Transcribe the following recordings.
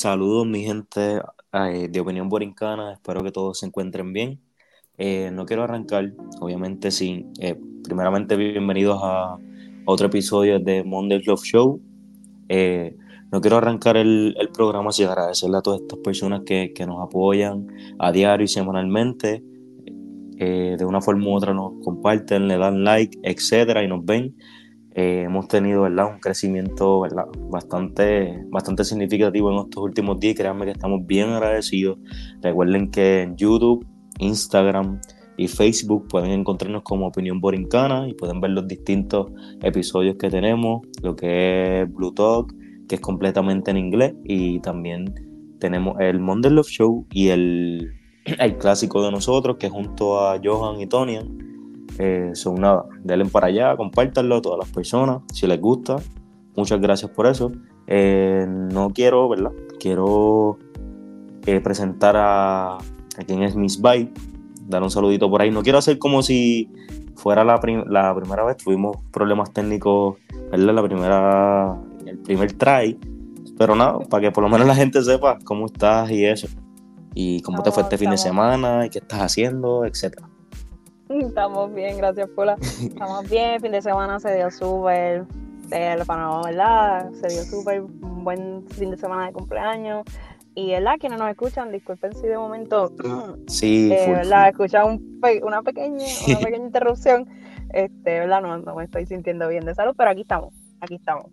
Saludos mi gente eh, de Opinión Borincana, espero que todos se encuentren bien. Eh, no quiero arrancar, obviamente sin, eh, primeramente bienvenidos a, otro episodio de Monday Love Show. no quiero arrancar el, programa sin agradecerle a todas estas personas que, que nos apoyan a diario y semanalmente. de una forma u otra nos comparten, le dan like, etcétera, y nos ven. Eh, hemos tenido un crecimiento. Bastante, significativo en estos últimos días. Créanme que estamos bien agradecidos. Recuerden que en YouTube, Instagram y Facebook pueden encontrarnos como Opinión Borincana y pueden ver los distintos episodios que tenemos, lo que es Blue Talk, que es completamente en inglés, y también tenemos el Monday Love Show y el, el clásico de nosotros, que junto a Johan y Tonian eh, son nada, denle para allá, compártanlo a todas las personas, si les gusta. Muchas gracias por eso. Eh, no quiero, ¿verdad? Quiero eh, presentar a, a, quien es Miss Bite, dar un saludito por ahí. No quiero hacer como si fuera la, la primera vez, tuvimos problemas técnicos, ¿verdad? La primera, el primer try, pero nada, para que por lo menos la gente sepa cómo estás y eso, y cómo te fue este fin de semana, y qué estás haciendo, etcétera. Estamos bien, gracias Paula. Estamos bien, fin de semana se dio súper, el panorama, ¿verdad? Se dio súper, un buen fin de semana de cumpleaños. Y ¿verdad? quienes nos escuchan, disculpen si de momento sí, eh, ¿verdad? escuchan una pequeña, una pequeña interrupción. Este, ¿verdad? No, no me estoy sintiendo bien de salud, pero aquí estamos, aquí estamos.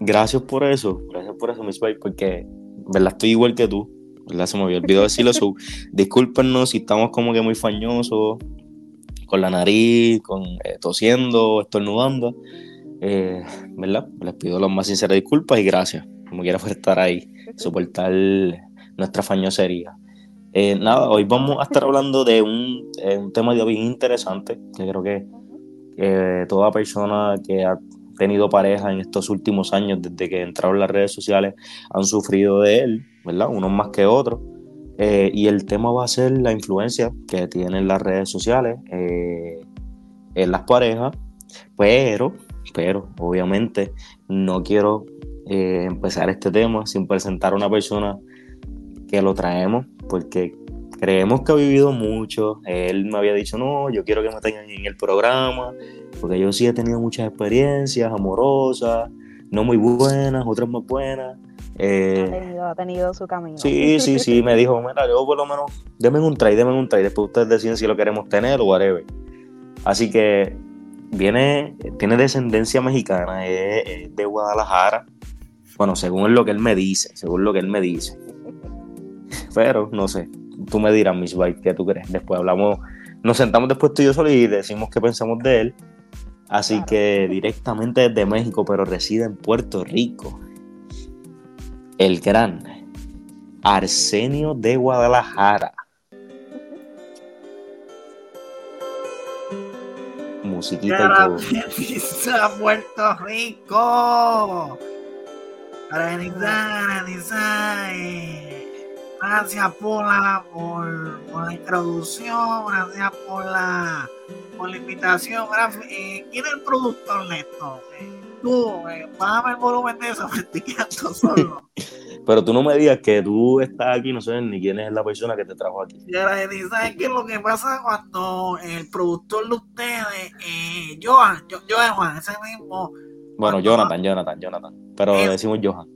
Gracias por eso, gracias por eso, Miss Bay, porque ¿verdad? estoy igual que tú. ¿verdad? Se me había olvidado decirlo. So, discúlpenos si estamos como que muy fañosos con la nariz, con, eh, tosiendo, estornudando. Eh, ¿Verdad? Les pido las más sinceras disculpas y gracias, como quiera por estar ahí, soportar nuestra fañosería. Eh, nada, hoy vamos a estar hablando de un, un tema de bien interesante, que creo que toda persona que ha tenido pareja en estos últimos años, desde que entraron las redes sociales, han sufrido de él, ¿verdad? Unos más que otros. Eh, y el tema va a ser la influencia que tienen las redes sociales eh, en las parejas, pero, pero obviamente no quiero eh, empezar este tema sin presentar a una persona que lo traemos, porque creemos que ha vivido mucho. Él me había dicho, no, yo quiero que me tengan en el programa, porque yo sí he tenido muchas experiencias amorosas, no muy buenas, otras más buenas. Eh, ha, tenido, su camino. Sí, sí, sí, me dijo, mira, yo por lo menos, denme un try, denme un try, después ustedes deciden si lo queremos tener o whatever. Así que viene, tiene descendencia mexicana, es, de Guadalajara. Bueno, según lo que él me dice, según lo que él me dice. Pero, no sé, tú me dirás, Miss White, ¿qué tú crees? Después hablamos, nos sentamos después tú y yo solo y decimos qué pensamos de él. Así que directamente desde México, pero reside en Puerto Rico el gran Arsenio de Guadalajara. Musiquita y todo. Puerto Rico. Gracias por la, por, la introducción, gracias por la, por la invitación. Eh, ¿Quién es el productor esto? Eh, tú, eh, bájame el volumen de eso, me estoy quedando solo. Pero tú no me digas que tú estás aquí, no sabes ni quién es la persona que te trajo aquí. ¿Sabes qué es lo que pasa cuando el productor de ustedes, eh, Johan, Johan Juan, ese mismo. Bueno, Jonathan, Jonathan, Jonathan. Pero le decimos Johan.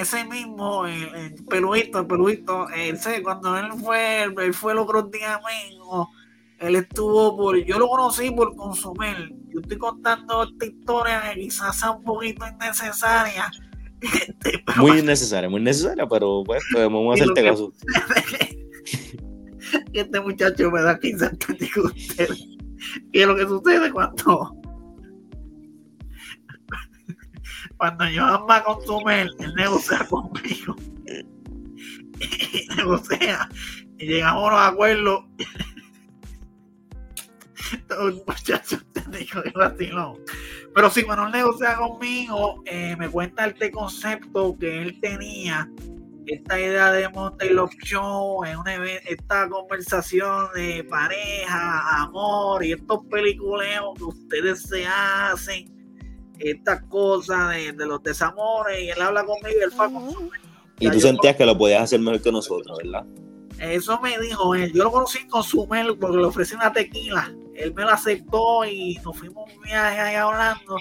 Ese mismo, el, el peluito, el peluito, ese, cuando él fue, él fue el otro día mismo él estuvo por, yo lo conocí por consumir. Yo estoy contando esta historia que quizás sea un poquito innecesaria. Este, muy innecesaria, muy necesaria, pero pues podemos hacerte caso. este muchacho me da 15 años usted. ¿Qué es lo que sucede cuando cuando yo amo a consumir, él negocia conmigo. Y negocia. Y llegamos a unos acuerdos muchacho te dijo que vaciló. Pero si Manuel negocia conmigo, eh, me cuenta este concepto que él tenía, esta idea de montar Love Show, en una, esta conversación de pareja, amor y estos peliculeos que ustedes se hacen, estas cosas de, los desamores, y él habla conmigo y él fue Y tú sentías que lo podías hacer mejor que nosotros, ¿verdad? Eso me dijo él. Yo lo conocí en Consumel porque le ofrecí una tequila. Él me la aceptó y nos fuimos un viaje ahí hablando.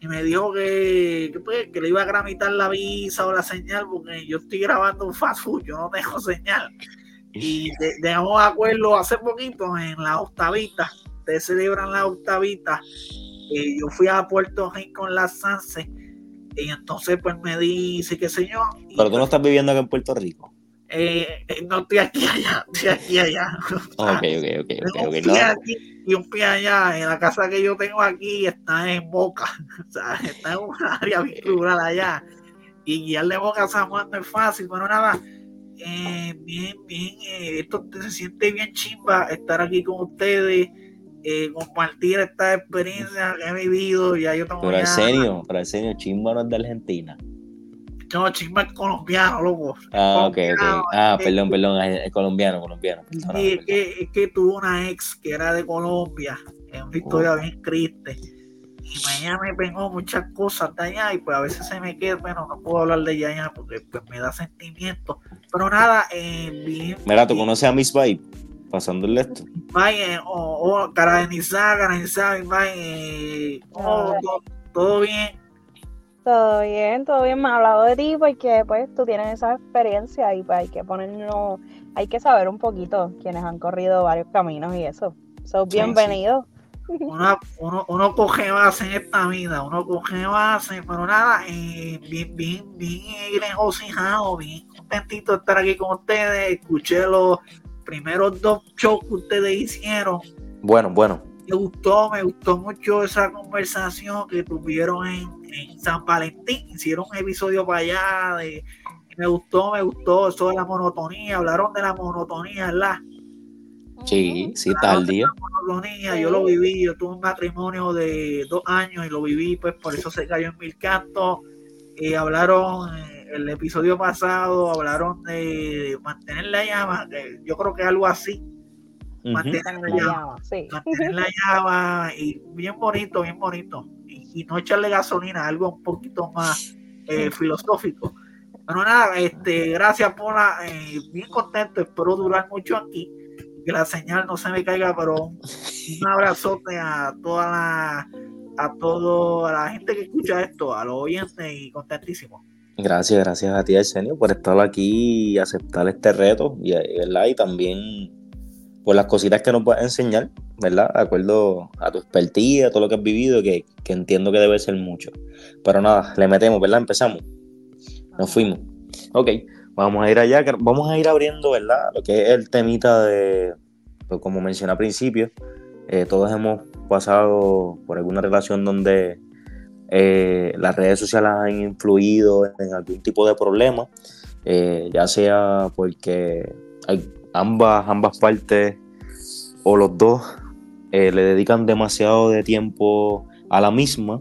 Y me dijo que, pues, que, le iba a gramitar la visa o la señal porque yo estoy grabando un fast food, yo no dejo señal. Y dejamos de acuerdo hace poquito en la octavita. Ustedes celebran la octavita. Yo fui a Puerto Rico en la Sanse. Y entonces pues me dice que señor. Pero tú no estás viviendo acá en Puerto Rico. Eh, eh, no estoy aquí allá, estoy aquí allá. Ok, ok, ok. okay, okay un pie aquí y un pie allá. En la casa que yo tengo aquí está en Boca, o sea, está en un área rural allá. Y guiarle Boca a San Juan no es fácil, pero nada, eh, bien, bien, eh, esto se siente bien chimba estar aquí con ustedes. Eh, compartir esta experiencia que he vivido. Ya yo tengo pero el serio, pero el serio, chimba no es de Argentina. No, chisme es colombiano, loco. Ah, ok, ok. Ah, perdón, perdón, es colombiano, colombiano. Sí, es que, es que tuvo una ex que era de Colombia. Es una historia bien triste. Y ella me pegó muchas cosas de allá y pues a veces se me queda, bueno, no puedo hablar de ella porque pues, me da sentimiento. Pero nada, eh, bien. Mira, ¿tú conoces a Miss Vibe? Pasándole esto. Vaya, o oh, cara de Nizá, cara de eh, oh, todo bien todo bien, todo bien. Me ha hablado de ti porque pues tú tienes esa experiencia y pues hay que ponernos, hay que saber un poquito quienes han corrido varios caminos y eso. Sos bienvenido. Uno, uno, coge base en esta vida, uno coge base, pero nada, eh, bien, bien, bien regocijado, bien contentito de estar aquí con ustedes. Escuché los primeros dos shows que ustedes hicieron. Bueno, bueno me gustó, me gustó mucho esa conversación que tuvieron en, San Valentín. Hicieron un episodio para allá. De, me gustó, me gustó eso de la monotonía. Hablaron de la monotonía, ¿verdad? Sí, sí, tal día. Monotonía, yo lo viví, yo tuve un matrimonio de dos años y lo viví, pues por eso se cayó en mil cantos. y hablaron, eh, el episodio pasado, hablaron de mantener la llama, yo creo que algo así mantener la llama, mantener la llama y bien bonito, bien bonito. Y, no echarle gasolina, algo un poquito más eh, filosófico. Pero nada, este, gracias por la, eh, bien contento, espero durar mucho aquí, que la señal no se me caiga, pero un, abrazote a toda la, a toda la gente que escucha esto, a los oyentes y contentísimo. Gracias, gracias a ti, Arsenio, por estar aquí y aceptar este reto, y, y también por las cositas que nos puedes enseñar, ¿verdad? De acuerdo a tu expertise, a todo lo que has vivido, que, entiendo que debe ser mucho. Pero nada, le metemos, ¿verdad? Empezamos. Nos fuimos. Ok, vamos a ir allá, vamos a ir abriendo, ¿verdad? Lo que es el temita de, pues, como mencioné al principio, eh, todos hemos pasado por alguna relación donde eh, las redes sociales han influido en algún tipo de problema, eh, ya sea porque hay ambas, ambas partes o los dos eh, le dedican demasiado de tiempo a la misma.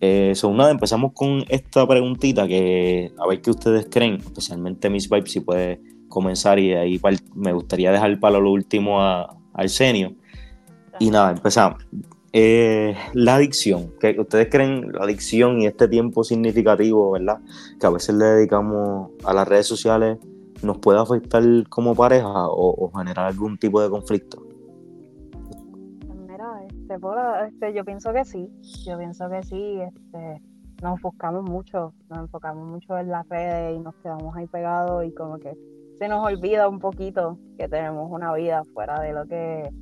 Eh, son nada, empezamos con esta preguntita que a ver qué ustedes creen, especialmente Miss Vibe, si puede comenzar y ahí me gustaría dejar para lo último a, Arsenio. Y nada, empezamos. Eh, la adicción, que ustedes creen la adicción y este tiempo significativo, ¿verdad? Que a veces le dedicamos a las redes sociales nos puede afectar como pareja o, generar algún tipo de conflicto? Este, este, yo pienso que sí, yo pienso que sí, este, nos enfocamos mucho, nos enfocamos mucho en las redes y nos quedamos ahí pegados y como que se nos olvida un poquito que tenemos una vida fuera de lo que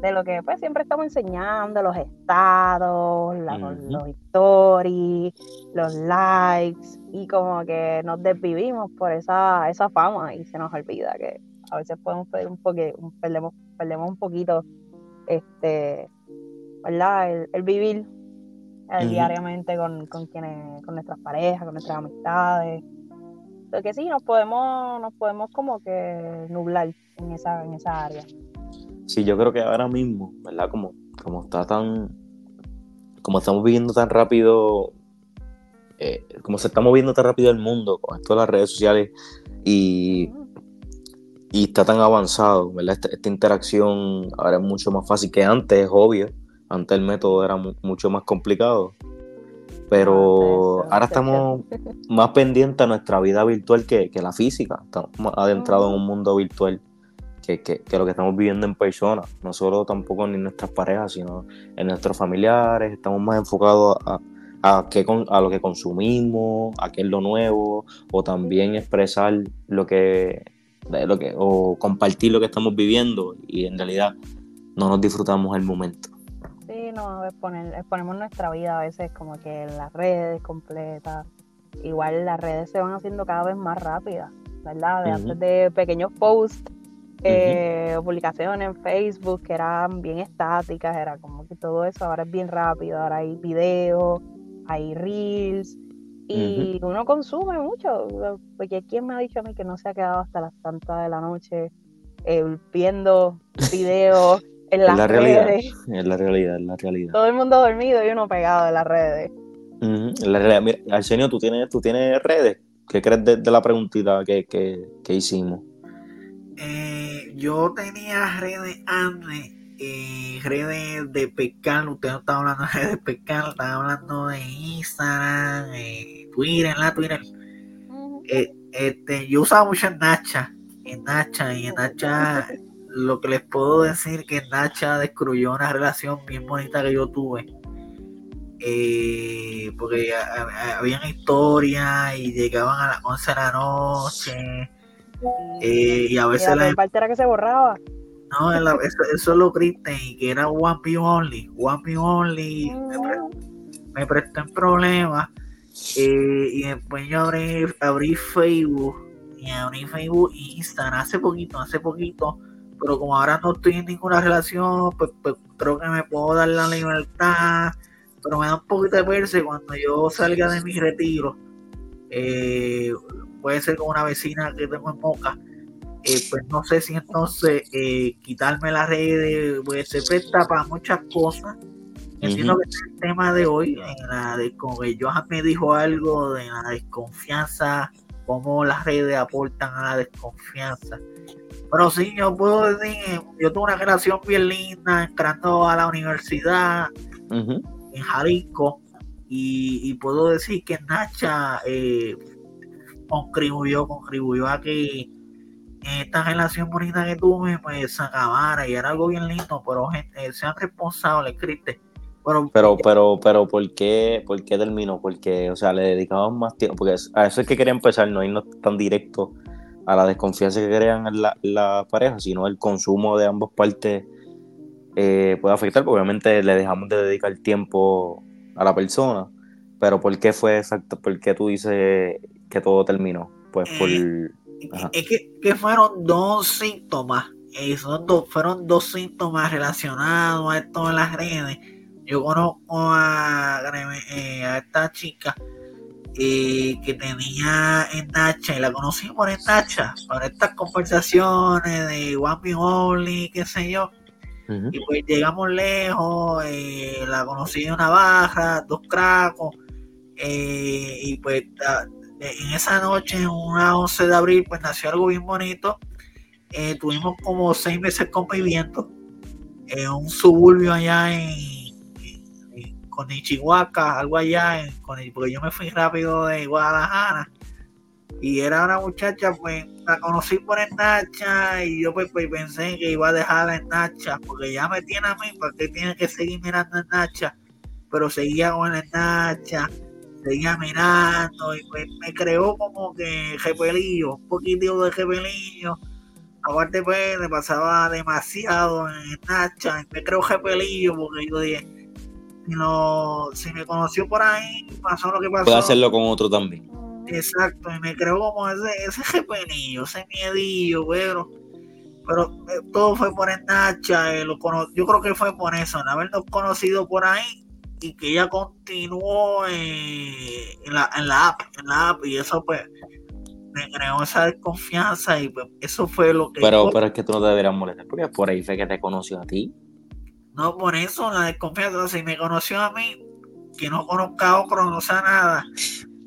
de lo que pues siempre estamos enseñando, los estados, los stories, los likes, y como que nos desvivimos por esa, esa fama y se nos olvida que a veces podemos perder un poquito, perdemos, perdemos un poquito este ¿verdad? El, vivir diariamente con, con quienes, con nuestras parejas, con nuestras amistades. Porque sí, nos podemos, nos podemos como que nublar en esa, en esa área. Sí, yo creo que ahora mismo, ¿verdad? Como, como está tan. Como estamos viviendo tan rápido. Eh, como se está moviendo tan rápido el mundo con esto de las redes sociales y, y está tan avanzado, ¿verdad? Esta, interacción ahora es mucho más fácil que antes, es obvio. Antes el método era mucho más complicado. Pero ahora estamos más pendientes a nuestra vida virtual que, que la física. Estamos adentrados en un mundo virtual que, que, que, lo que estamos viviendo en persona. No solo tampoco en nuestras parejas, sino en nuestros familiares. Estamos más enfocados a, a, qué a lo que consumimos, a qué es lo nuevo, o también expresar lo que, lo que, o compartir lo que estamos viviendo y en realidad no nos disfrutamos el momento. No, exponemos nuestra vida a veces como que en las redes completas. Igual las redes se van haciendo cada vez más rápidas, ¿verdad? De Antes de pequeños posts eh, publicaciones en Facebook que eran bien estáticas, era como que todo eso ahora es bien rápido, ahora hay videos, hay reels y uno consume mucho, porque ¿quién me ha dicho a mí que no se ha quedado hasta las tantas de la noche eh, viendo videos en las la redes? Es la realidad, es la realidad. Todo el mundo dormido y uno pegado en las redes. la realidad. Mira, Arsenio, ¿tú tienes, ¿tú tienes redes? ¿Qué crees de, la preguntita que, que, hicimos? Eh, yo tenía redes antes eh, redes de pescar, usted no estaba hablando de redes de pescar, estaba hablando de Instagram, eh, Twitter, la Twitter. Eh, este, yo usaba mucho en Nacha, en Nacha, y en Nacha, lo que les puedo decir que Nacha destruyó una relación bien bonita que yo tuve. Eh, porque habían historias y llegaban a las 11 de la noche. y a veces la parte era que se borraba. No, eso, eso lo triste y que era One P Only. One P Only me, prestó en problemas. Eh, y después yo abrí, abrí Facebook y abrí Facebook e Instagram hace poquito, hace poquito. Pero como ahora no estoy en ninguna relación, pues, pues creo que me puedo dar la libertad. Pero me da un poquito de perse cuando yo salga de mi retiro. Eh, puede ser con una vecina que tengo en Moca eh, pues no sé si entonces eh, quitarme las redes pues, se presta para muchas cosas. Entiendo que es el tema de hoy, en la de como que Johan me dijo algo de la desconfianza, cómo las redes aportan a la desconfianza. Pero sí, yo puedo decir, yo tuve una relación bien linda entrando a la universidad en Jalisco y, puedo decir que Nacha eh, contribuyó, contribuyó a que esta relación bonita que tuve pues se acabara y era algo bien lindo, pero gente, sean responsables, Criste. Pero, pero, pero, pero, ¿por qué, ¿por qué terminó? Porque, o sea, le dedicaban más tiempo, porque a eso es que quería empezar, no irnos tan directo a la desconfianza que crean en la, la pareja, sino el consumo de ambas partes eh, puede afectar, porque obviamente le dejamos de dedicar tiempo a la persona, pero ¿por qué fue exacto? ¿Por qué tú dices que todo terminó? Pues por... Eh, es que, fueron dos síntomas. Eh, fueron dos síntomas relacionados a esto en las redes. Yo conozco a, eh, esta chica eh, que tenía en Nacha y la conocí por en Nacha, por estas conversaciones de One Only, qué sé yo. Y pues llegamos lejos, la conocí en una baja, dos cracos, y pues en esa noche, una 11 de abril, pues nació algo bien bonito. Eh, tuvimos como seis meses conviviendo en un suburbio allá en, con Ichihuaca, algo allá, en, porque yo me fui rápido de Guadalajara. Y era una muchacha, pues la conocí por el Nacha y yo pues, pues pensé que iba a dejarla en Nacha, porque ya me tiene a mí, porque tiene que seguir mirando en Nacha. Pero seguía con el Nacha seguía mirando y pues me creó como que repelillo, un poquitito de repelillo. Aparte pues me pasaba demasiado en Nacha y me creó repelillo porque yo dije, si, me conoció por ahí, pasó lo que pasó. Puede hacerlo con otro también. Exacto, y me creó como ese, ese repelillo, ese miedillo, pero pero eh, todo fue por el Nacha, eh, lo yo creo que fue por eso, en habernos conocido por ahí, y que ella continuó en, la, en, la, app, en la app y eso pues me creó esa desconfianza y pues eso fue lo que... Pero, pero es que tú no te deberías molestar porque por ahí fue que te conoció a ti. No, por eso la desconfianza, si me conoció a mí, que no conozca a otro, no sé nada.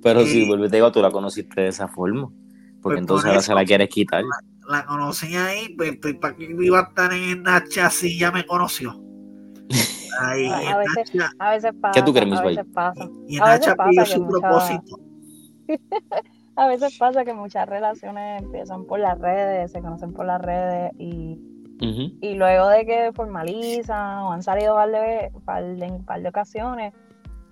Pero si vuelve te digo, tú la conociste de esa forma, porque pues entonces ahora se la quieres quitar. La, conocí ahí, pues, pues, ¿para qué iba a estar en Nacha si ya me conoció? Ay, A, a veces, Nacha- a veces pasa. ¿Qué tú crees, Miss a veces pasa. y a veces Nacha pasa pidió su mucha- propósito. A veces pasa que muchas relaciones empiezan por las redes, se conocen por las redes y, Y luego de que formalizan o han salido un par de, par de, par de ocasiones,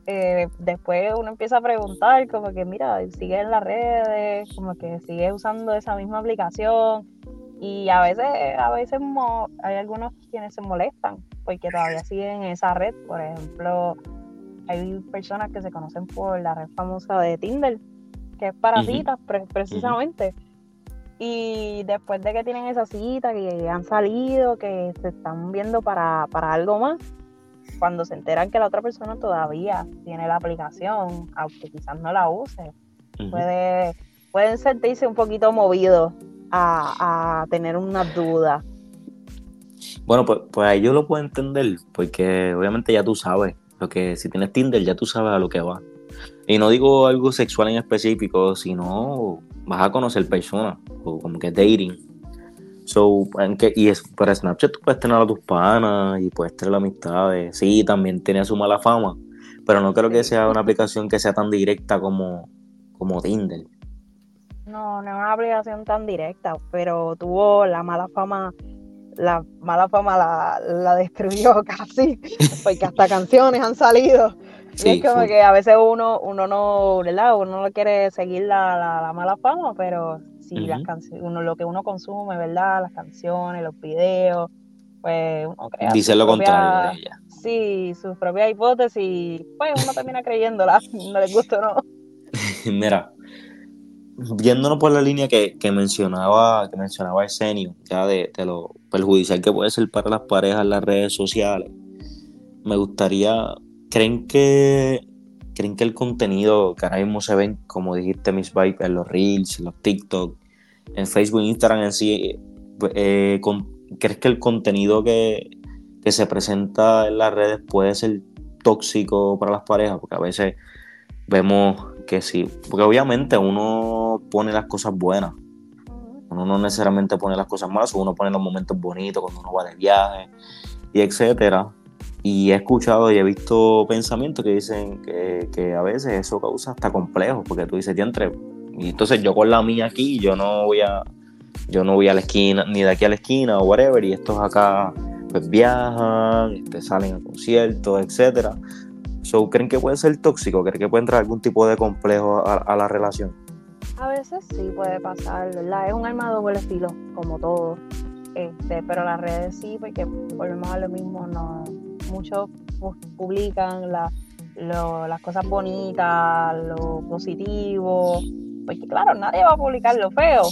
eh, después uno empieza a preguntar como que mira, sigue en las redes, como que sigue usando esa misma aplicación y a veces, a veces mo- hay algunos quienes se molestan porque todavía siguen en esa red, por ejemplo, hay personas que se conocen por la red famosa de Tinder, que es para citas pre- precisamente. Y después de que tienen esa cita, que han salido, que se están viendo para, para algo más, cuando se enteran que la otra persona todavía tiene la aplicación, aunque quizás no la use, puede, pueden sentirse un poquito movidos a, a tener unas dudas. Bueno, pues, pues ahí yo lo puedo entender, porque obviamente ya tú sabes, lo que si tienes Tinder ya tú sabes a lo que va. Y no digo algo sexual en específico, sino vas a conocer personas, o como que dating. So, que, y es, para Snapchat tú puedes tener a tus panas y puedes tener amistades. Sí, también tiene su mala fama, pero no creo que sea una aplicación que sea tan directa como, como Tinder. No, no es una aplicación tan directa, pero tuvo la mala fama, la mala fama la, la destruyó casi, porque hasta canciones han salido. Y Sí, es como que a veces uno, uno no, ¿verdad? Uno no quiere seguir la, la, la mala fama, pero si las Ujú. canciones, uno lo que uno consume, ¿verdad? Las canciones, los videos, pues uno crea Dice lo propia- contrario de ella. Sí, sus propias hipótesis, pues uno termina creyéndola, no les gusta o no. Mira, viéndonos por la línea que, que mencionaba, que mencionaba Arsenio, ya de, de lo perjudicial que puede ser para las parejas las redes sociales, me gustaría, ¿creen que que el contenido que ahora mismo se ven, como dijiste Miss Vibe, en los Reels, en los TikTok, en Facebook, Instagram en sí, eh, con- ¿crees que el contenido que, que se presenta en las redes puede ser tóxico para las parejas? Porque a veces vemos que sí, porque obviamente uno pone las cosas buenas, uno no necesariamente pone las cosas malas, uno pone los momentos bonitos cuando uno va de viaje y etcétera. Y he escuchado y he visto pensamientos que dicen que, que a veces eso causa hasta complejos, porque tú dices, diantre, y entonces yo con la mía aquí, yo no voy a, yo no voy a la esquina, ni de aquí a la esquina o whatever, y estos acá pues viajan, este, salen a conciertos, etcétera. So, ¿Creen que puede ser tóxico? ¿Creen que puede entrar algún tipo de complejo a, a la relación? A veces sí puede pasar, ¿verdad? Es un arma de doble filo, como todo. Este, pero las redes sí, porque volvemos a lo mismo, no, muchos pu- publican la- lo- las cosas bonitas, lo positivo. Porque claro, nadie va a publicar lo feo.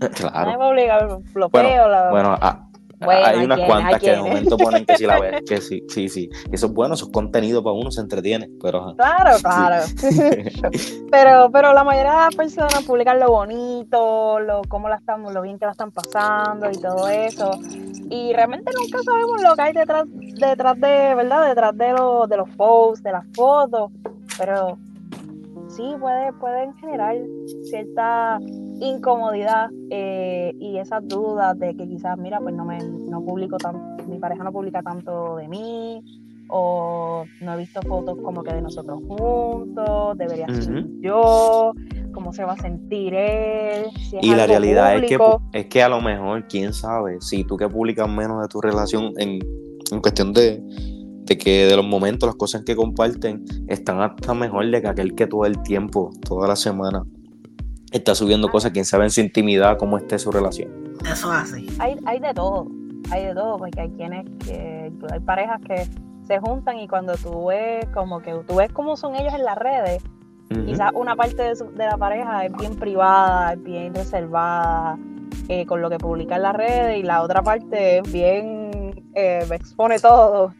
Nadie Claro. va a publicar lo Bueno, feo. la- Bueno, a- Bueno, hay unas cuantas que de momento ponen que si la ves, que sí, sí, sí. Eso es bueno, eso es contenido para uno, se entretiene, pero. Claro, claro. pero, pero la mayoría de las personas publican lo bonito, lo cómo la están, lo bien que la están pasando y todo eso. Y realmente nunca sabemos lo que hay detrás, detrás de, ¿verdad? Detrás de los, de los posts, de las fotos. Pero sí puede, pueden generar cierta incomodidad eh, y esas dudas de que quizás, mira, pues no me no publico tan, mi pareja no publica tanto de mí, o no he visto fotos como que de nosotros juntos, debería ser Ujú. yo, cómo se va a sentir él. si es Y la realidad es que, es que a lo mejor, quién sabe, si tú que publicas menos de tu relación en, en cuestión de, de que de los momentos, las cosas que comparten, están hasta mejor de que aquel que todo el tiempo, toda la semana, está subiendo cosas, quién sabe en su intimidad cómo esté su relación. Eso es así. hay, hay de todo, hay de todo, porque hay quienes que, hay parejas que se juntan y cuando tú ves como que tú ves cómo son ellos en las redes, quizás una parte de, su- de la pareja es bien privada, es bien reservada eh, con lo que publica en las redes y la otra parte es bien, eh, expone todo,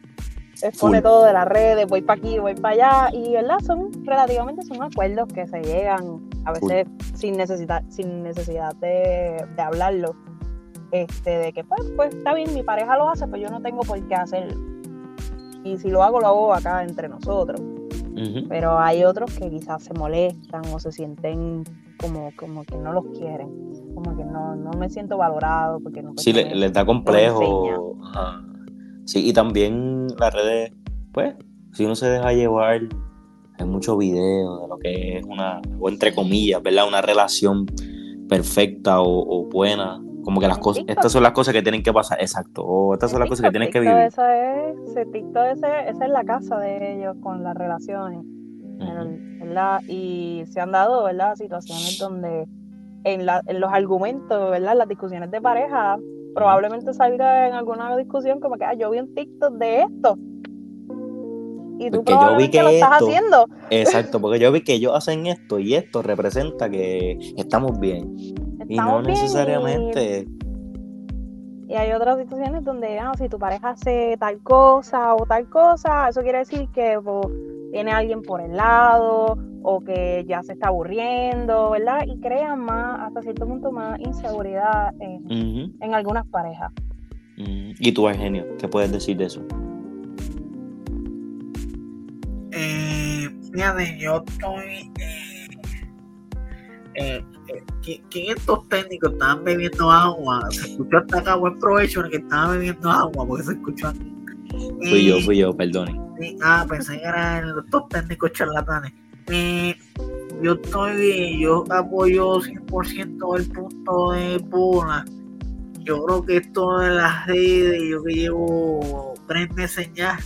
expone todo de las redes, voy para aquí, voy para allá y verdad, son relativamente son acuerdos que se llegan a veces sin necesidad, sin necesidad de, de hablarlo. Este, de que pues, pues está bien, mi pareja lo hace, pues yo no tengo por qué hacerlo. Y si lo hago, lo hago acá entre nosotros. Pero hay otros que quizás se molestan o se sienten como, como que no los quieren, como que no, no me siento valorado porque no Sí, pues, le- les da complejo. ajá, Sí, y también las redes, pues, si uno se deja llevar, hay muchos videos de lo que es una, o entre comillas, ¿verdad? Una relación perfecta o, buena. Como que las cosas, estas son las cosas que tienen que pasar, exacto. O estas son las cosas que tienen que vivir. Esa es, esa es la casa de ellos con las relaciones. ¿verdad? Y se han dado, ¿verdad? Situaciones donde en, la, en los argumentos, ¿verdad? Las discusiones de pareja, probablemente salga en alguna discusión como que, ah, yo vi un TikTok de esto. Y tú yo vi que, lo estás haciendo. Exacto, porque yo vi que ellos hacen esto y esto representa que estamos bien. y no necesariamente. Y, hay otras situaciones donde, ah, si tu pareja hace tal cosa o tal cosa, eso quiere decir que pues, tiene alguien por el lado o que ya se está aburriendo, ¿verdad? Y crean más, hasta cierto punto, más inseguridad en, algunas parejas. ¿Y tú, Eugenio, qué puedes decir de eso? Eh, fíjate, yo estoy. Eh, eh, eh que, estos técnicos estaban bebiendo agua. Se escuchó hasta acá buen provecho en el que estaban bebiendo agua, porque se escuchó aquí. Fui yo, fui yo, perdone. ah, pensé que eran los técnicos charlatanes. Eh, yo estoy, yo apoyo 100% el punto de Pula. Yo creo que esto de las redes, yo que llevo tres meses ya,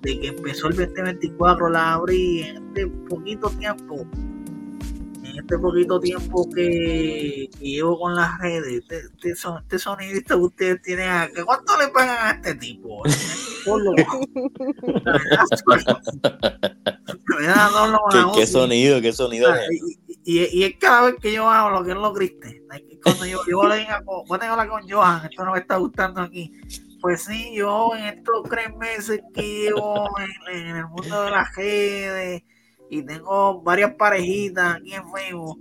desde que empezó el 2024, la abrí en este poquito tiempo en este poquito tiempo que, llevo con las redes, este, este, este sonidista que ustedes tienen, ¿cuánto le pagan a este tipo? ¿Qué, sonido? ¿Qué sonido? Ah, y, es cada vez que yo hablo que no lo grite. Cuando yo, yo le diga, voy a hablar con Johan, esto no me está gustando aquí. Pues sí, yo en estos tres meses que llevo en, en el mundo de las redes y tengo varias parejitas aquí en Facebook.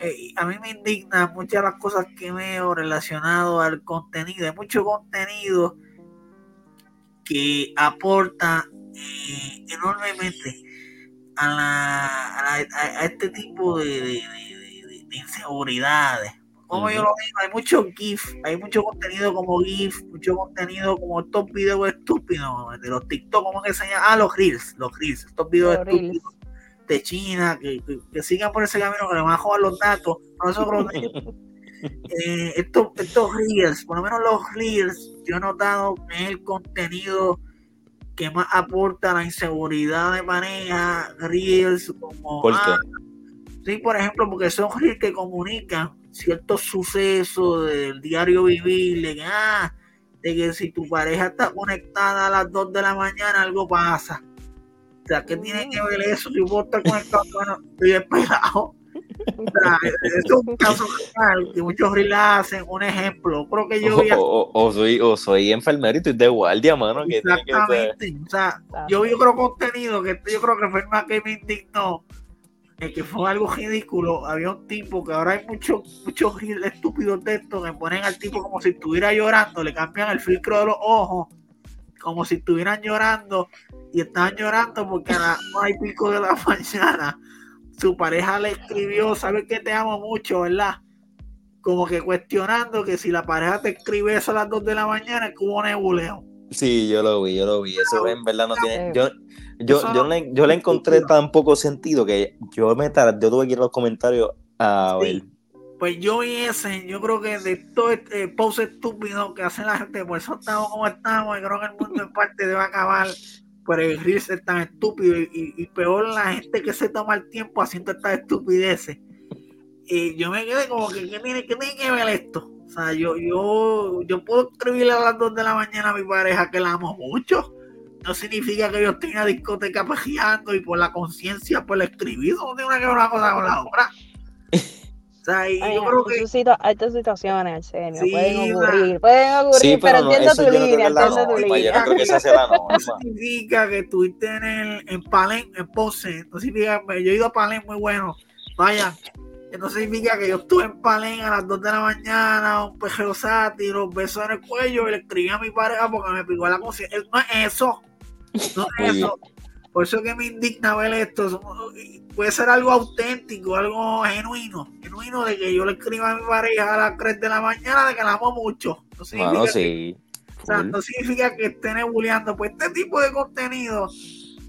Eh, a mí me indigna muchas de las cosas que veo relacionado al contenido. Hay mucho contenido que aporta eh, enormemente a, este tipo de, inseguridades. Como yo lo digo, hay mucho GIF, hay mucho contenido como GIF, mucho contenido como estos videos estúpidos de los TikTok, ¿cómo que se llama? Ah, los Reels, los Reels, estos videos estúpidos de China, que, sigan por ese camino, que le van a jugar los datos. Nosotros, eh, estos, estos reels, por lo menos los reels, yo he notado que es el contenido que más aporta la inseguridad de pareja, reels como... ¿Por ah, sí, por ejemplo, porque son reels que comunican ciertos sucesos del diario vivir, de que, ah, de que si tu pareja está conectada a las 2 de la mañana, algo pasa sea, ¿qué tiene que ver eso? Si vos estás conectado, bueno, estoy esperado. O sea, es un caso real que muchos relatos hacen un ejemplo. Creo que yo vi o, o, soy, o soy enfermero y estoy de guardia, mano. Que Exactamente. o sea, yo vi otro contenido que yo creo que fue el más que me indignó. que fue algo ridículo. Había un tipo que ahora hay muchos muchos estúpidos de estos que ponen al tipo como si estuviera llorando, le cambian el filtro de los ojos como si estuvieran llorando y estaban llorando porque a las nueve y pico de la mañana su pareja le escribió, sabes que te amo mucho, ¿verdad? Como que cuestionando que si la pareja te escribe eso a las dos de la mañana es como nebuleo. Sí, yo lo vi, yo lo vi. Eso en verdad no tiene. Yo, yo, yo, le, yo le encontré tan poco sentido que yo me tardé, yo tuve que ir a los comentarios a ver pues yo vi ese, yo creo que de todo este pose estúpido que hace la gente, por eso estamos como estamos, y creo que el mundo en parte debe acabar por el es tan estúpido y, peor la gente que se toma el tiempo haciendo estas estupideces. Y yo me quedé como que, ¿qué tiene, que ver esto? O sea, yo, yo, yo puedo escribirle a las 2 de la mañana a mi pareja que la amo mucho. No significa que yo esté en la discoteca pajeando y por la conciencia, por el escribido, no tiene una que ver una cosa con la otra. Yo creo que... Estas situaciones, Arsenio, pueden ocurrir, pueden ocurrir, pero, entiendo tu línea, entiendo tu línea. No significa que estuviste en, el, en Palen, en Pose, no significa, yo he ido a Palen muy bueno, vaya, no significa que yo estuve en Palen a las 2 de la mañana, un pejeo sátiro, besos en el cuello y le escribí a mi pareja porque me picó la conciencia. No es eso. No es eso. Por eso que me indigna ver esto. Puede ser algo auténtico, algo genuino. Genuino de que yo le escriba a mi pareja a las 3 de la mañana de que la amo mucho. No sí. O sea, no significa que estén bulleando. Pues este tipo de contenido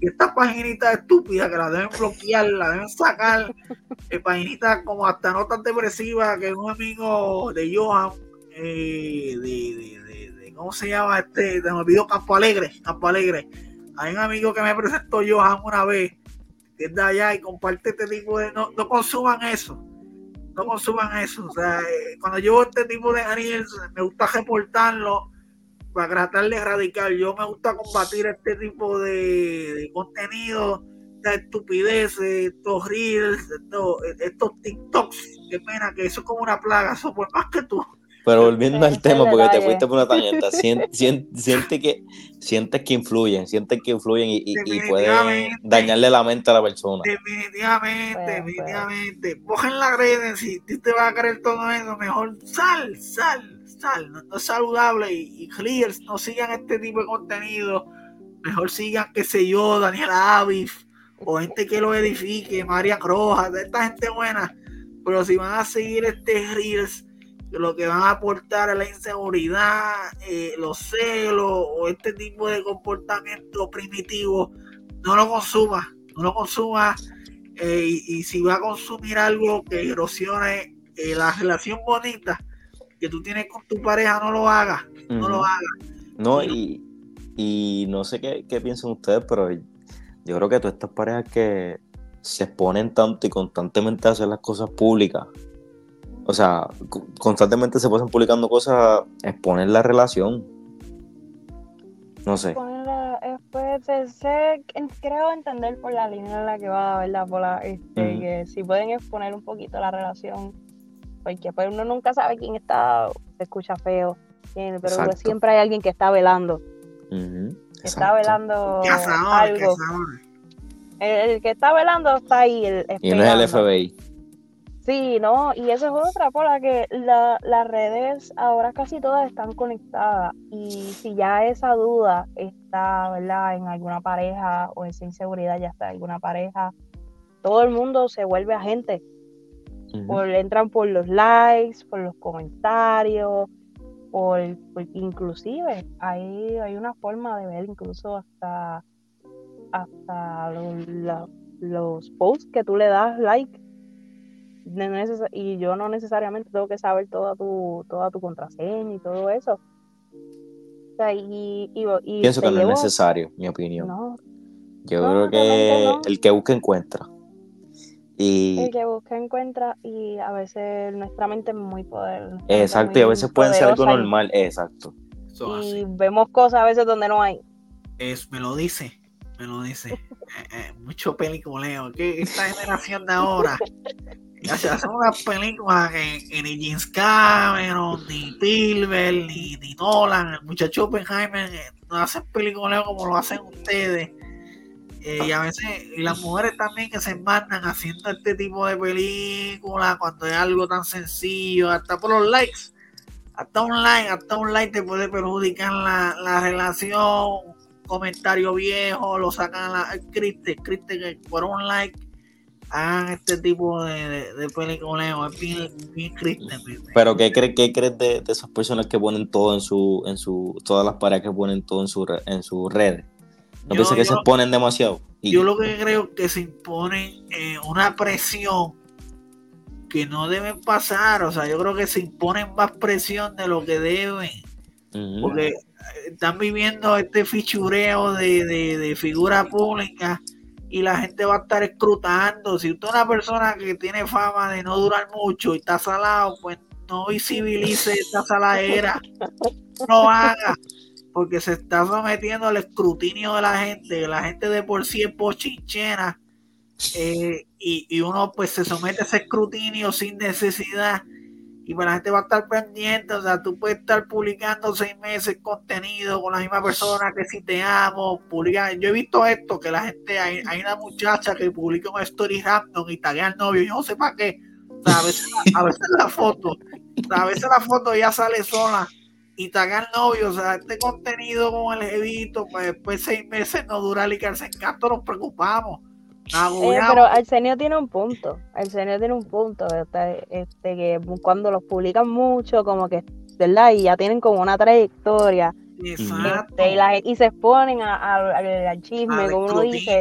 y estas paginitas estúpidas que las deben bloquear, las deben sacar, eh, paginitas como hasta notas depresivas que un amigo de Johan, eh, de, de, de, ¿cómo se llama este? Se me olvidó Campo Alegre, Campo Alegre. Hay un amigo que me presentó Johan una vez, que es de allá y comparte este tipo de... No, no consuman eso no consuman eso. O sea, eh, cuando yo este tipo de animes, me gusta reportarlo para tratar de erradicar. Yo me gusta combatir este tipo de, contenido, de estupideces, estos reels, estos, TikToks. Qué pena que eso es como una plaga, eso por más que tú. Pero volviendo al tema, porque te fuiste por una tangente, siente, que, sientes que influyen, sientes que influyen y, y, pueden dañarle la mente a la persona. Definitivamente, definitivamente. Cogen la red, si te vas a creer todo eso, mejor sal, sal no, es saludable y, clears no sigan este tipo de contenido, mejor sigan, qué sé yo, Daniel Aviv o gente que lo edifique, María Rojas, de esta gente buena, pero si van a seguir este Reels, lo que van a aportar es la inseguridad, eh, los celos o este tipo de comportamiento primitivo, no lo consuma, no lo consuma. Eh, y, si va a consumir algo que erosione eh, la relación bonita, que tú tienes con tu pareja, no lo hagas, no lo hagas. No, y, no sé qué, piensan ustedes, pero yo creo que todas estas parejas que se exponen tanto y constantemente a hacer las cosas públicas, o sea, constantemente se pasan publicando cosas, exponen la relación. No sé. Pues, creo entender por la línea en la que va, ¿verdad? Por la, este, que si pueden exponer un poquito la relación porque pues uno nunca sabe quién está, se escucha feo, pero siempre hay alguien que está velando. está velando algo. El, que está velando está ahí. y no es el FBI. Sí, no, y eso es otra, por la que las redes ahora casi todas están conectadas y si ya esa duda está, ¿verdad? En alguna pareja o esa inseguridad ya está en alguna pareja, todo el mundo se vuelve agente entran por los likes, por los comentarios, por, inclusive hay, hay una forma de ver incluso hasta, hasta los, posts que tú le das like. Y yo no necesariamente tengo que saber toda tu, toda tu contraseña y todo eso. y, Pienso que no es necesario, mi opinión. yo creo que el que busca encuentra. Y... El que busca encuentra y a veces nuestra mente es muy poder. Exacto, y a veces puede ser algo normal, exacto. y vemos cosas a veces donde no hay. Es, me lo dice, me lo dice. Eh, eh, mucho peliculeo. Que esta generación de ahora hacen unas películas que, ni James Cameron, ni Spielberg, ni, Nolan, el muchacho Oppenheimer, eh, no hacen peliculeo como lo hacen ustedes. Eh, y a veces y las mujeres también que se mandan haciendo este tipo de películas cuando es algo tan sencillo, hasta por los likes, hasta un like, hasta un like te puede perjudicar la, la relación, comentario viejo, lo sacan a la criste, criste que por un like hagan este tipo de, de, películas, es bien, bien Pero ¿qué crees qué crees de, de, esas personas que ponen todo en su, en su, todas las parejas que ponen todo en su en sus redes? ¿No piensas que se exponen demasiado? Yo lo que creo que se impone eh, una presión que no deben pasar. O sea, yo creo que se imponen más presión de lo que deben. Porque eh, están viviendo este fichureo de, de, figura pública y la gente va a estar escrutando. Si usted es una persona que tiene fama de no durar mucho y está salado, pues no visibilice esta saladera. No haga porque se está sometiendo al escrutinio de la gente, la gente de por sí es pochinchera, eh, y, uno pues se somete a ese escrutinio sin necesidad, y pues la gente va a estar pendiente, o sea, tú puedes estar publicando seis meses contenido con la misma persona que si te amo, publica, yo he visto esto, que la gente, hay, una muchacha que publica un story random y taguea al novio, yo no sé para qué, a, veces, a veces la foto, a veces la foto ya sale sola, y tagar novio, o sea, este contenido con el evito, pues después seis meses no dura y que al encanto nos preocupamos. Eh, pero Arsenio tiene un punto, Arsenio tiene un punto, este, este, que cuando los publican mucho, como que, ¿verdad? Y ya tienen como una trayectoria, Exacto. Este, y, la- y se exponen a- a- al, al chisme, al como uno dice.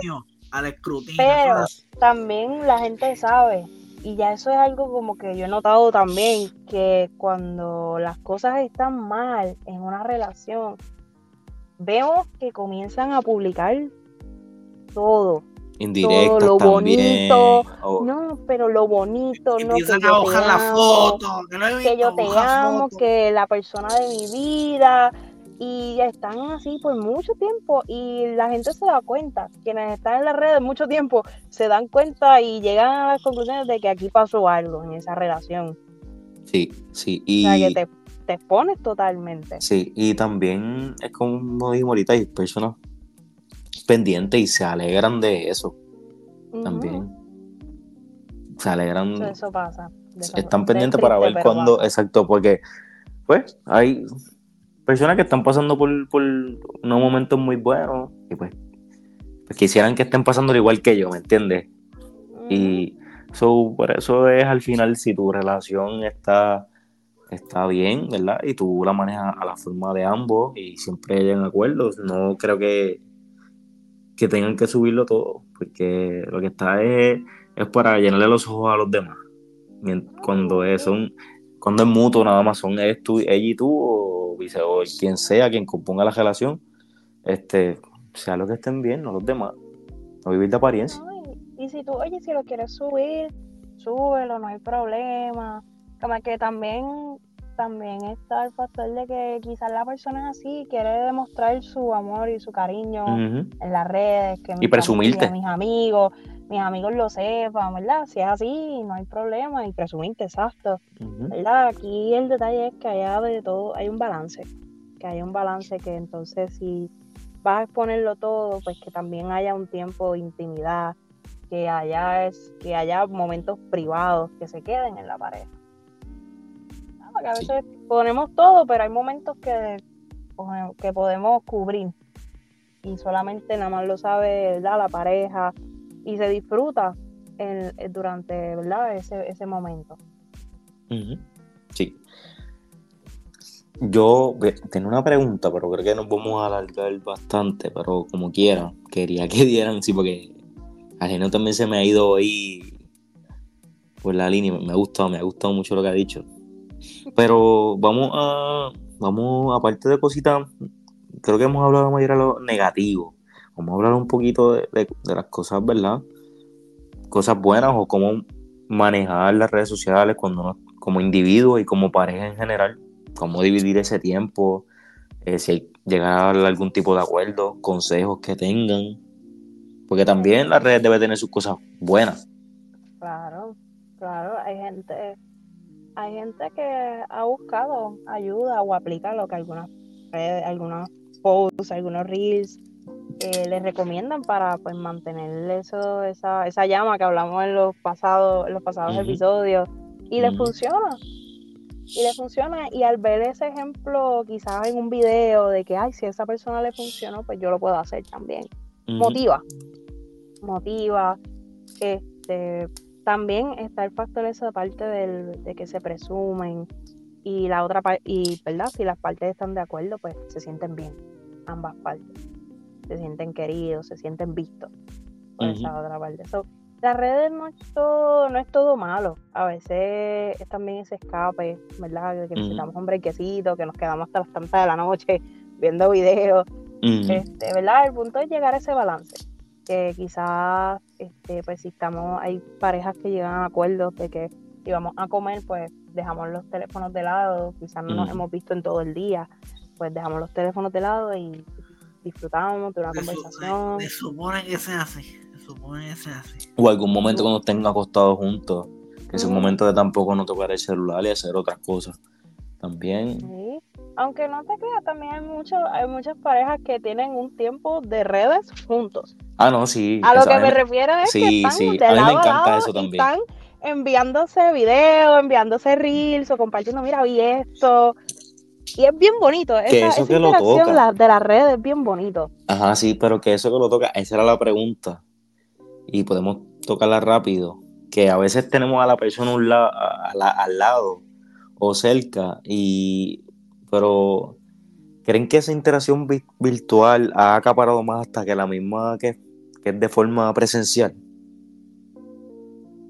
al escrutinio. Pero también la gente sabe, y ya eso es algo como que yo he notado también, que cuando las cosas están mal en una relación, vemos que comienzan a publicar todo. Indirectas lo también. bonito, o- No, pero lo bonito, no, que Empiezan a yo te la amo, foto. Que, que yo te amo, que la persona de mi vida y están así por mucho tiempo y la gente se da cuenta, quienes están en las redes mucho tiempo se dan cuenta y llegan a las conclusiones de que aquí pasó algo en esa relación. Sí, sí. O Y, sea, que te, te expones totalmente. sí, y también es como dijimos ahorita, hay personas pendientes y se alegran de eso también. Se alegran, Eso, pasa. Están es pendientes para ver cuándo, exacto, porque pues hay personas que están pasando por, por unos momentos muy buenos y pues, pues quisieran que estén pasando igual que yo, ¿me entiendes? Y so, por eso es al final si tu relación está, está bien, ¿verdad? Y tú la manejas a la forma de ambos y siempre llegan a acuerdos, no creo que, que tengan que subirlo todo, porque lo que está es, es para llenarle los ojos a los demás. Cuando es, son, cuando es mutuo nada más son es tú, ella y tú o, vice- quien sea quien componga la relación, este, sea lo que estén bien, no los demás. No vivir de apariencia. Y si tú, oye, si lo quieres subir, súbelo, no hay problema. Como que también, también está el factor de que quizás la persona es así, quiere demostrar su amor y su cariño en las redes, que Y presumirte. mis amigos, mis amigos lo sepan, ¿verdad? Si es así, no hay problema, y presumirte, exacto. ¿verdad? Aquí el detalle es que haya de todo, hay un balance, que haya un balance que entonces si vas a exponerlo todo, pues que también haya un tiempo de intimidad, que haya, es, que haya momentos privados que se queden en la pareja. Porque a Sí. veces ponemos todo, pero hay momentos que, que podemos cubrir y solamente nada más lo sabe ¿verdad? la pareja y se disfruta en- durante ¿verdad? Ese, ese momento. Sí. Yo tenía una pregunta, pero creo que nos vamos a alargar bastante, pero como quiera, quería que dieran, sí, porque a Geno también se me ha ido ahí por la línea, me ha gustado, me ha gustado mucho lo que ha dicho. Pero vamos a, vamos, aparte de cositas, creo que hemos hablado mayor a lo negativo. Vamos a hablar un poquito de, de- de las cosas, ¿verdad? Cosas buenas o cómo manejar las redes sociales cuando como individuo y como pareja en general, cómo dividir ese tiempo, eh, si hay, llegar a algún tipo de acuerdo, consejos que tengan, porque también las redes debe tener sus cosas buenas. Claro, claro, hay gente, hay gente que ha buscado ayuda o aplica lo que algunas redes, algunos posts, algunos reels eh, les recomiendan para pues mantener eso, esa, esa llama que hablamos en los pasados, en los pasados episodios, y les funciona. Y le funciona, y al ver ese ejemplo, quizás en un video de que, ay, si a esa persona le funcionó, pues yo lo puedo hacer también Ujú. motiva, motiva. Este, también está el factor esa parte del, de que se presumen y la otra parte, y verdad, si las partes están de acuerdo, pues se sienten bien, ambas partes, se sienten queridos, se sienten vistos por esa otra parte. So, las redes no es todo, no es todo malo, a veces es también ese escape, ¿verdad? Que necesitamos un brequecito, que nos quedamos hasta las tantas de la noche viendo videos este, ¿verdad? El punto es llegar a ese balance. Que quizás, este, pues si estamos, hay parejas que llegan a acuerdos de que si vamos a comer, pues dejamos los teléfonos de lado, quizás no nos Ujú. hemos visto en todo el día, pues dejamos los teléfonos de lado y disfrutamos de una Se, conversación. se supone que sea así. Se supone que sea así. O algún momento cuando estén acostados juntos, que es un Ujú. momento de tampoco no tocar el celular y hacer otras cosas. También. Sí. Aunque no te creas, también hay, mucho, hay muchas parejas que tienen un tiempo de redes juntos. Ah, no, sí. A lo eso que me refiero es sí, que están sí, de a mí me lado a encanta lado eso y también. están enviándose videos, enviándose reels o compartiendo, mira, vi esto. Y es bien bonito. Que Esa, eso esa que lo toca. la- de las redes es bien bonito. Ajá, sí, pero que eso que lo toca, esa era la pregunta. Y podemos tocarla rápido. Que a veces tenemos a la persona un la- a la- al lado o cerca, y pero ¿creen que esa interacción virtual ha acaparado más hasta que la misma que, que es de forma presencial?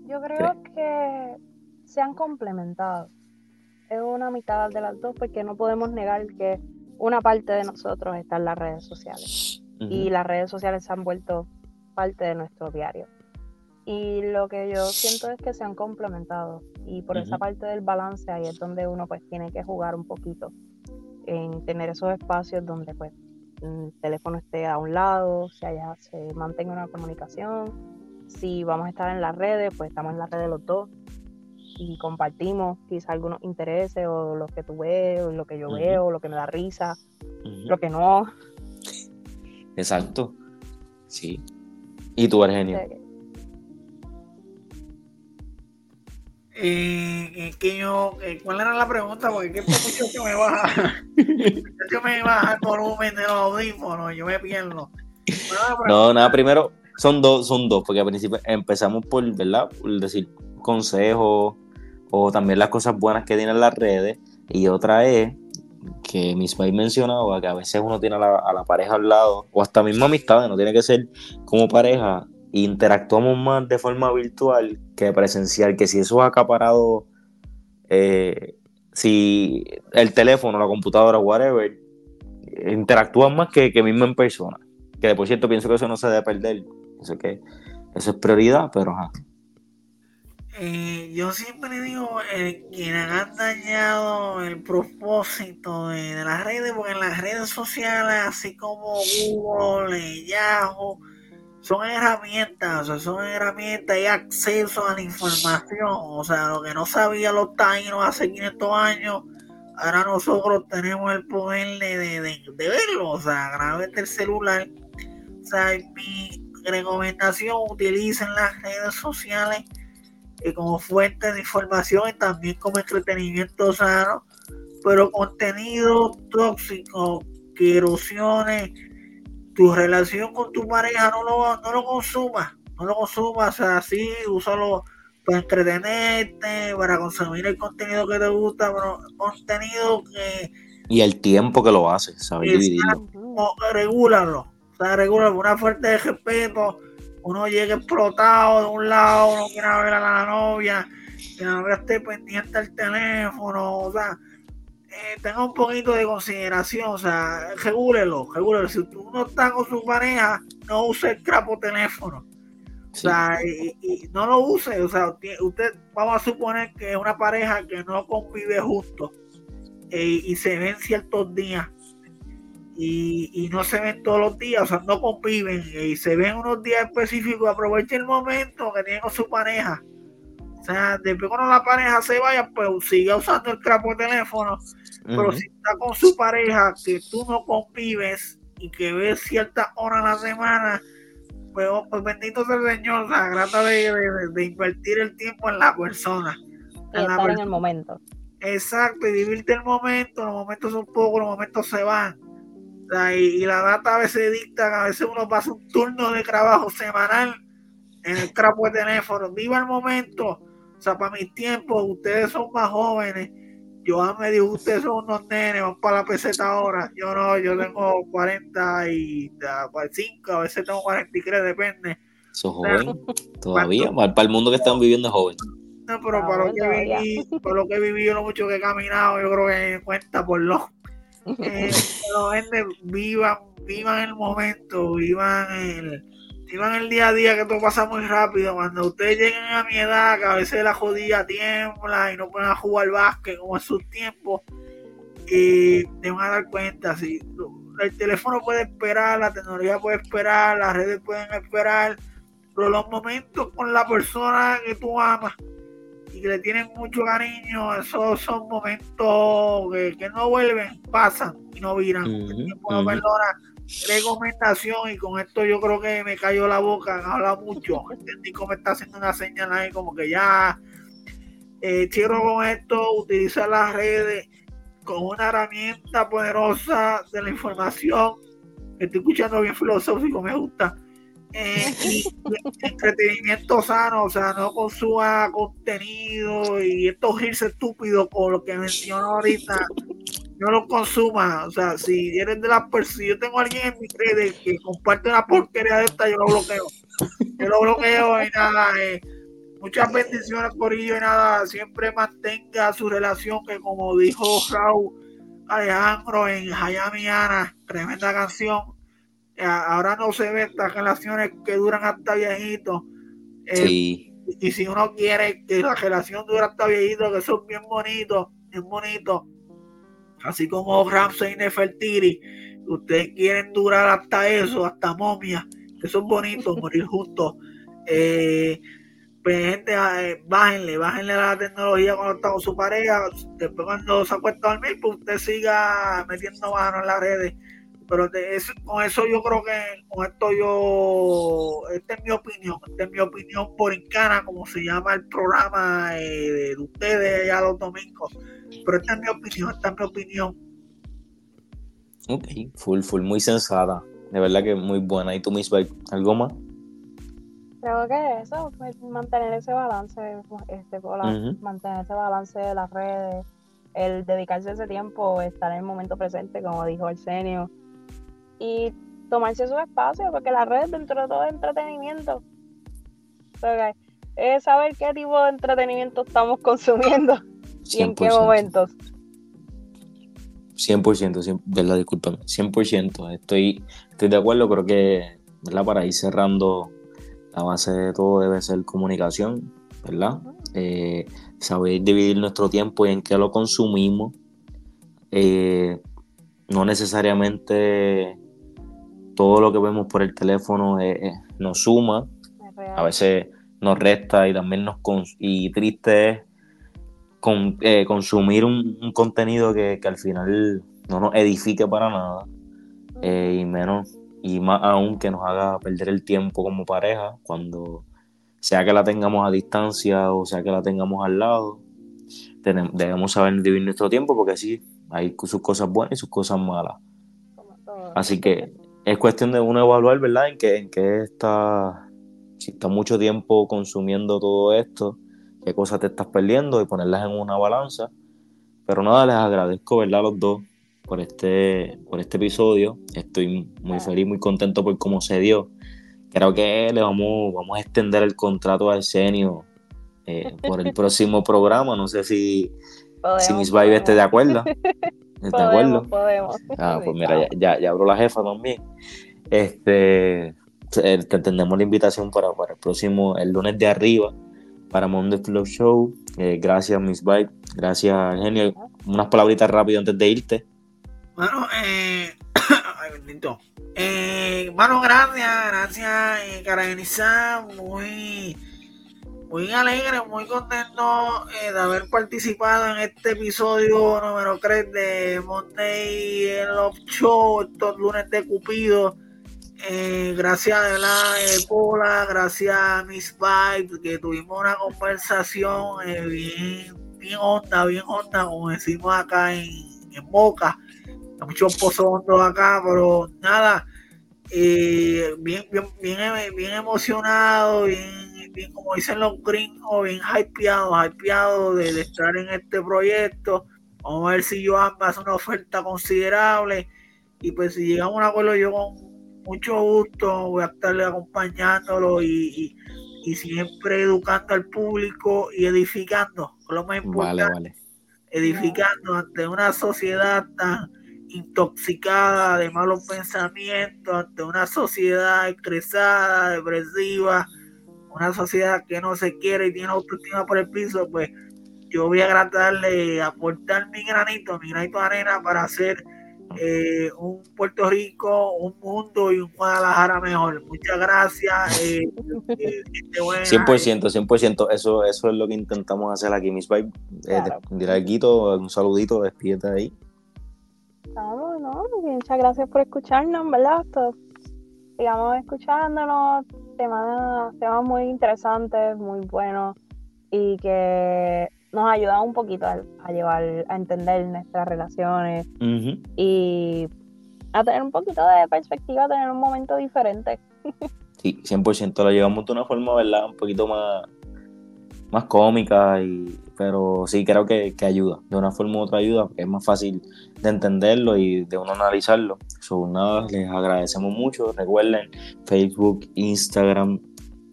Yo creo que se han complementado. Es una mitad de las dos porque no podemos negar que una parte de nosotros está en las redes sociales y las redes sociales se han vuelto parte de nuestro diario. Y lo que yo siento es que se han complementado y por esa parte del balance ahí es donde uno pues tiene que jugar un poquito en tener esos espacios donde pues el teléfono esté a un lado, allá se mantenga una comunicación, si vamos a estar en las redes, pues estamos en las redes los dos y compartimos quizá algunos intereses o lo que tú ves, o lo que yo veo, lo que me da risa, lo que no. Exacto. Sí. ¿Y tú, Argenio? Eh, que yo, eh, ¿Cuál era la pregunta? Porque qué que me baja. yo me baja el volumen de los audífonos, yo me pierdo. No, nada, primero son dos, son dos, porque al principio empezamos por, ¿verdad? Por decir consejos o también las cosas buenas que tienen las redes. Y otra es que mis país mencionaba que a veces uno tiene a la, pareja al lado, o hasta misma amistad, no tiene que ser como pareja, interactuamos más de forma virtual que presencial, que si eso ha acaparado, eh, si el teléfono, la computadora, whatever, interactúan más que, que mismo en persona. Que por cierto pienso que eso no se debe perder. Eso, que, eso es prioridad, pero ajá. Eh, yo siempre digo eh, quienes han dañado el propósito de, las redes, porque en las redes sociales, así como Google, Yahoo, son herramientas, o sea, son herramientas y acceso a la información. O sea, lo que no sabían los taínos hace 500 años, ahora nosotros tenemos el poder de, de, verlo, o sea, a través del celular. O sea, mi recomendación, utilicen las redes sociales como fuente de información y también como entretenimiento sano, pero contenido tóxico que erosione tu relación con tu pareja, no lo, no lo consumas, no lo consumas, o sea, así, úsalo para entretenerte, para consumir el contenido que te gusta, pero contenido que... Y el tiempo que lo haces, ¿sabes? Regúlalo, o sea, regúlalo, una fuerte de respeto uno llega explotado de un lado, no quiere ver a la novia, que la novia esté pendiente al teléfono, o sea, eh, tenga un poquito de consideración, o sea, regúlelo, regúlelo. Si uno está con su pareja, no use el crapo teléfono. O sea, y, no lo use, o sea, usted, vamos a suponer que es una pareja que no convive justo eh, y se ven ciertos días y, no se ven todos los días, o sea, no conviven y se ven unos días específicos, aproveche el momento que tiene con su pareja. O sea, después cuando la pareja se vaya, pues siga usando el crapo de teléfono. Pero si está con su pareja, que tú no convives y que ves ciertas horas a la semana, pues, oh, pues bendito sea el Señor, o sea, trata de, de, invertir el tiempo en la persona. En, estar en el momento. Exacto, y vivirte el momento, los momentos son pocos, los momentos se van y, la data a veces dicta, a veces uno pasa un turno de trabajo semanal en el crapo de teléfono. Viva el momento. O sea, para mis tiempos, ustedes son más jóvenes. Yo me dijo, ustedes son unos nenes, van para la peseta ahora. Yo no, yo tengo 45, a veces tengo 43, depende. Sos joven, todavía, para el mundo que están viviendo joven. No, pero para lo, que viví, para lo que he vivido, lo mucho que he caminado, yo creo que cuenta por lo eh, vivan, vivan el momento, vivan el, vivan el día a día que todo pasa muy rápido. Cuando ustedes lleguen a mi edad, que a veces la jodida tiembla y no pueden jugar básquet como en sus tiempos, y te van a dar cuenta si el teléfono puede esperar, la tecnología puede esperar, las redes pueden esperar, pero los momentos con la persona que tú amas y que le tienen mucho cariño, esos son momentos que, no vuelven, pasan y no viran. El tiempo no perdona. Recomendación, y con esto yo creo que me cayó la boca, han hablado mucho. Entendí cómo está haciendo una señal ahí, como que ya eh, con esto, utiliza las redes como una herramienta poderosa de la información. Estoy escuchando bien filosófico, me gusta eh, entretenimiento sano, o sea, no consuma contenido y estos girs estúpidos con lo que mencionó ahorita. No lo consuma. O sea, si eres de las personas, si yo tengo a alguien en mi redes que comparte una porquería de esta, yo lo bloqueo. Yo lo bloqueo y nada. Eh, muchas bendiciones por ello y nada. Siempre mantenga su relación, que como dijo Raúl Alejandro en Hayami Ana, tremenda canción. Eh, ahora no se ven estas relaciones que duran hasta viejitos. Eh, sí. Y si uno quiere que la relación dure hasta viejito, que son bien bonitos, bien bonitos así como Ramsey y Nefertiri, ustedes quieren durar hasta eso, hasta momia, que son bonitos, morir juntos. Eh, pues gente, eh, bájenle, bájenle la tecnología cuando está con su pareja, después cuando se acuesta a dormir, pues usted siga metiendo mano en las redes pero con eso yo creo que con esto yo, esta es mi opinión, esta es mi opinión por Encana, como se llama el programa eh, de ustedes allá los domingos, pero esta es mi opinión, esta es mi opinión. Ok, full, full, muy sensata, de verdad que muy buena. ¿Y tú, Miss algo más? Creo que eso, pues, mantener ese balance, este, mantener ese balance de las redes, el dedicarse ese tiempo, estar en el momento presente, como dijo Arsenio, y tomarse su espacio, porque la red dentro de todo es entretenimiento. es saber qué tipo de entretenimiento estamos consumiendo y en qué momentos. 100%, 100 verdad, discúlpame, 100%, estoy, estoy de acuerdo, creo que, ¿verdad? Para ir cerrando, la base de todo debe ser comunicación, ¿verdad? Eh, saber dividir nuestro tiempo y en qué lo consumimos, eh, no necesariamente todo lo que vemos por el teléfono eh, eh, nos suma, a veces nos resta y también nos y triste es con, eh, consumir un, contenido que, al final no nos edifique para nada y menos y más aún que nos haga perder el tiempo como pareja cuando sea que la tengamos a distancia o sea que la tengamos al lado debemos saber dividir nuestro tiempo porque sí hay sus cosas buenas y sus cosas malas. Así que es cuestión de uno evaluar, ¿verdad? En qué, en qué está, si está mucho tiempo consumiendo todo esto, qué cosas te estás perdiendo y ponerlas en una balanza. Pero nada, les agradezco, ¿verdad? A los dos por este, por este episodio. Estoy muy feliz, muy contento por cómo se dio. Creo que le vamos, vamos a extender el contrato a Arsenio eh, por el próximo programa. No sé si, si Miss Vibe esté de acuerdo. ¿De podemos, Podemos. Ah, pues mira, ya, ya, abro la jefa también. Este, te tendemos la invitación para, para, el próximo, el lunes de arriba, para Monday Flow Show. Eh, gracias, Miss Vibe. Gracias, Genio. Unas palabritas rápidas antes de irte. Bueno, eh, ay, bendito. Eh, bueno, gracias, gracias, eh, muy muy alegre, muy contento eh, de haber participado en este episodio número 3 de Monday Love Show, estos lunes de Cupido. Eh, gracias de la eh, Pola, gracias a Miss Vibe, que tuvimos una conversación bien, bien honda, bien honda, como decimos acá en, en Boca. Hay muchos pozos acá, pero nada, bien, bien, bien, bien emocionado, bien bien, como dicen los gringos, bien hypeado, hypeado de, estar en este proyecto. Vamos a ver si Joan me hace una oferta considerable. Y pues si llegamos a un acuerdo, yo con mucho gusto voy a estarle acompañándolo y, siempre educando al público y edificando. Lo más importante, edificando ante una sociedad tan intoxicada de malos pensamientos, ante una sociedad estresada, depresiva, una sociedad que no se quiere y tiene autoestima por el piso, pues yo voy a tratarle aportar mi granito, mi granito de arena para hacer eh, un Puerto Rico, un mundo y un Guadalajara mejor. Muchas gracias. Eh, 100%, 100%. Eso, eso es lo que intentamos hacer aquí, Miss Vibe. Eh, claro. un saludito, despídete ahí. No, no, muchas gracias por escucharnos, ¿verdad? sigamos escuchándonos, temas, temas muy interesantes, muy buenos y que nos ayudan un poquito a, llevar, a entender nuestras relaciones y a tener un poquito de perspectiva, a tener un momento diferente. sí, 100% lo llevamos de una forma, ¿verdad? Un poquito más, más cómica y pero sí creo que, ayuda, de una forma u otra ayuda, es más fácil de entenderlo y de uno analizarlo. So, nada, les agradecemos mucho. Recuerden Facebook, Instagram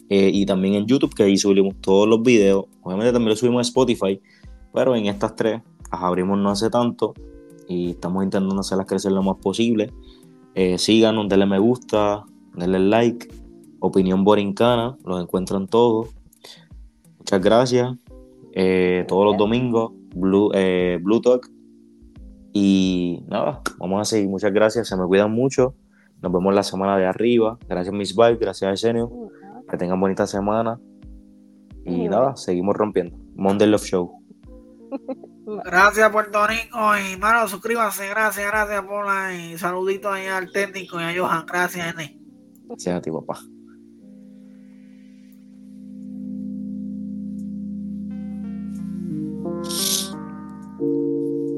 eh, y también en YouTube, que ahí subimos todos los videos. Obviamente también lo subimos a Spotify, pero en estas tres las abrimos no hace tanto y estamos intentando hacerlas crecer lo más posible. Eh, síganos, denle me gusta, denle like. Opinión Borincana, los encuentran todos. Muchas gracias. Eh, todos los domingos, Blue, eh, Blue Talk. Y nada, vamos a seguir. Muchas gracias, se me cuidan mucho. Nos vemos la semana de arriba. Gracias, Miss Vibe, gracias, Arsenio. Que tengan bonita semana. Y nada, seguimos rompiendo. Monday Love Show. Gracias, Puerto Rico. Y mano, suscríbanse. Gracias, gracias por la. Y saludito ahí al técnico y a Johan. Gracias, N. Gracias a ti, papá.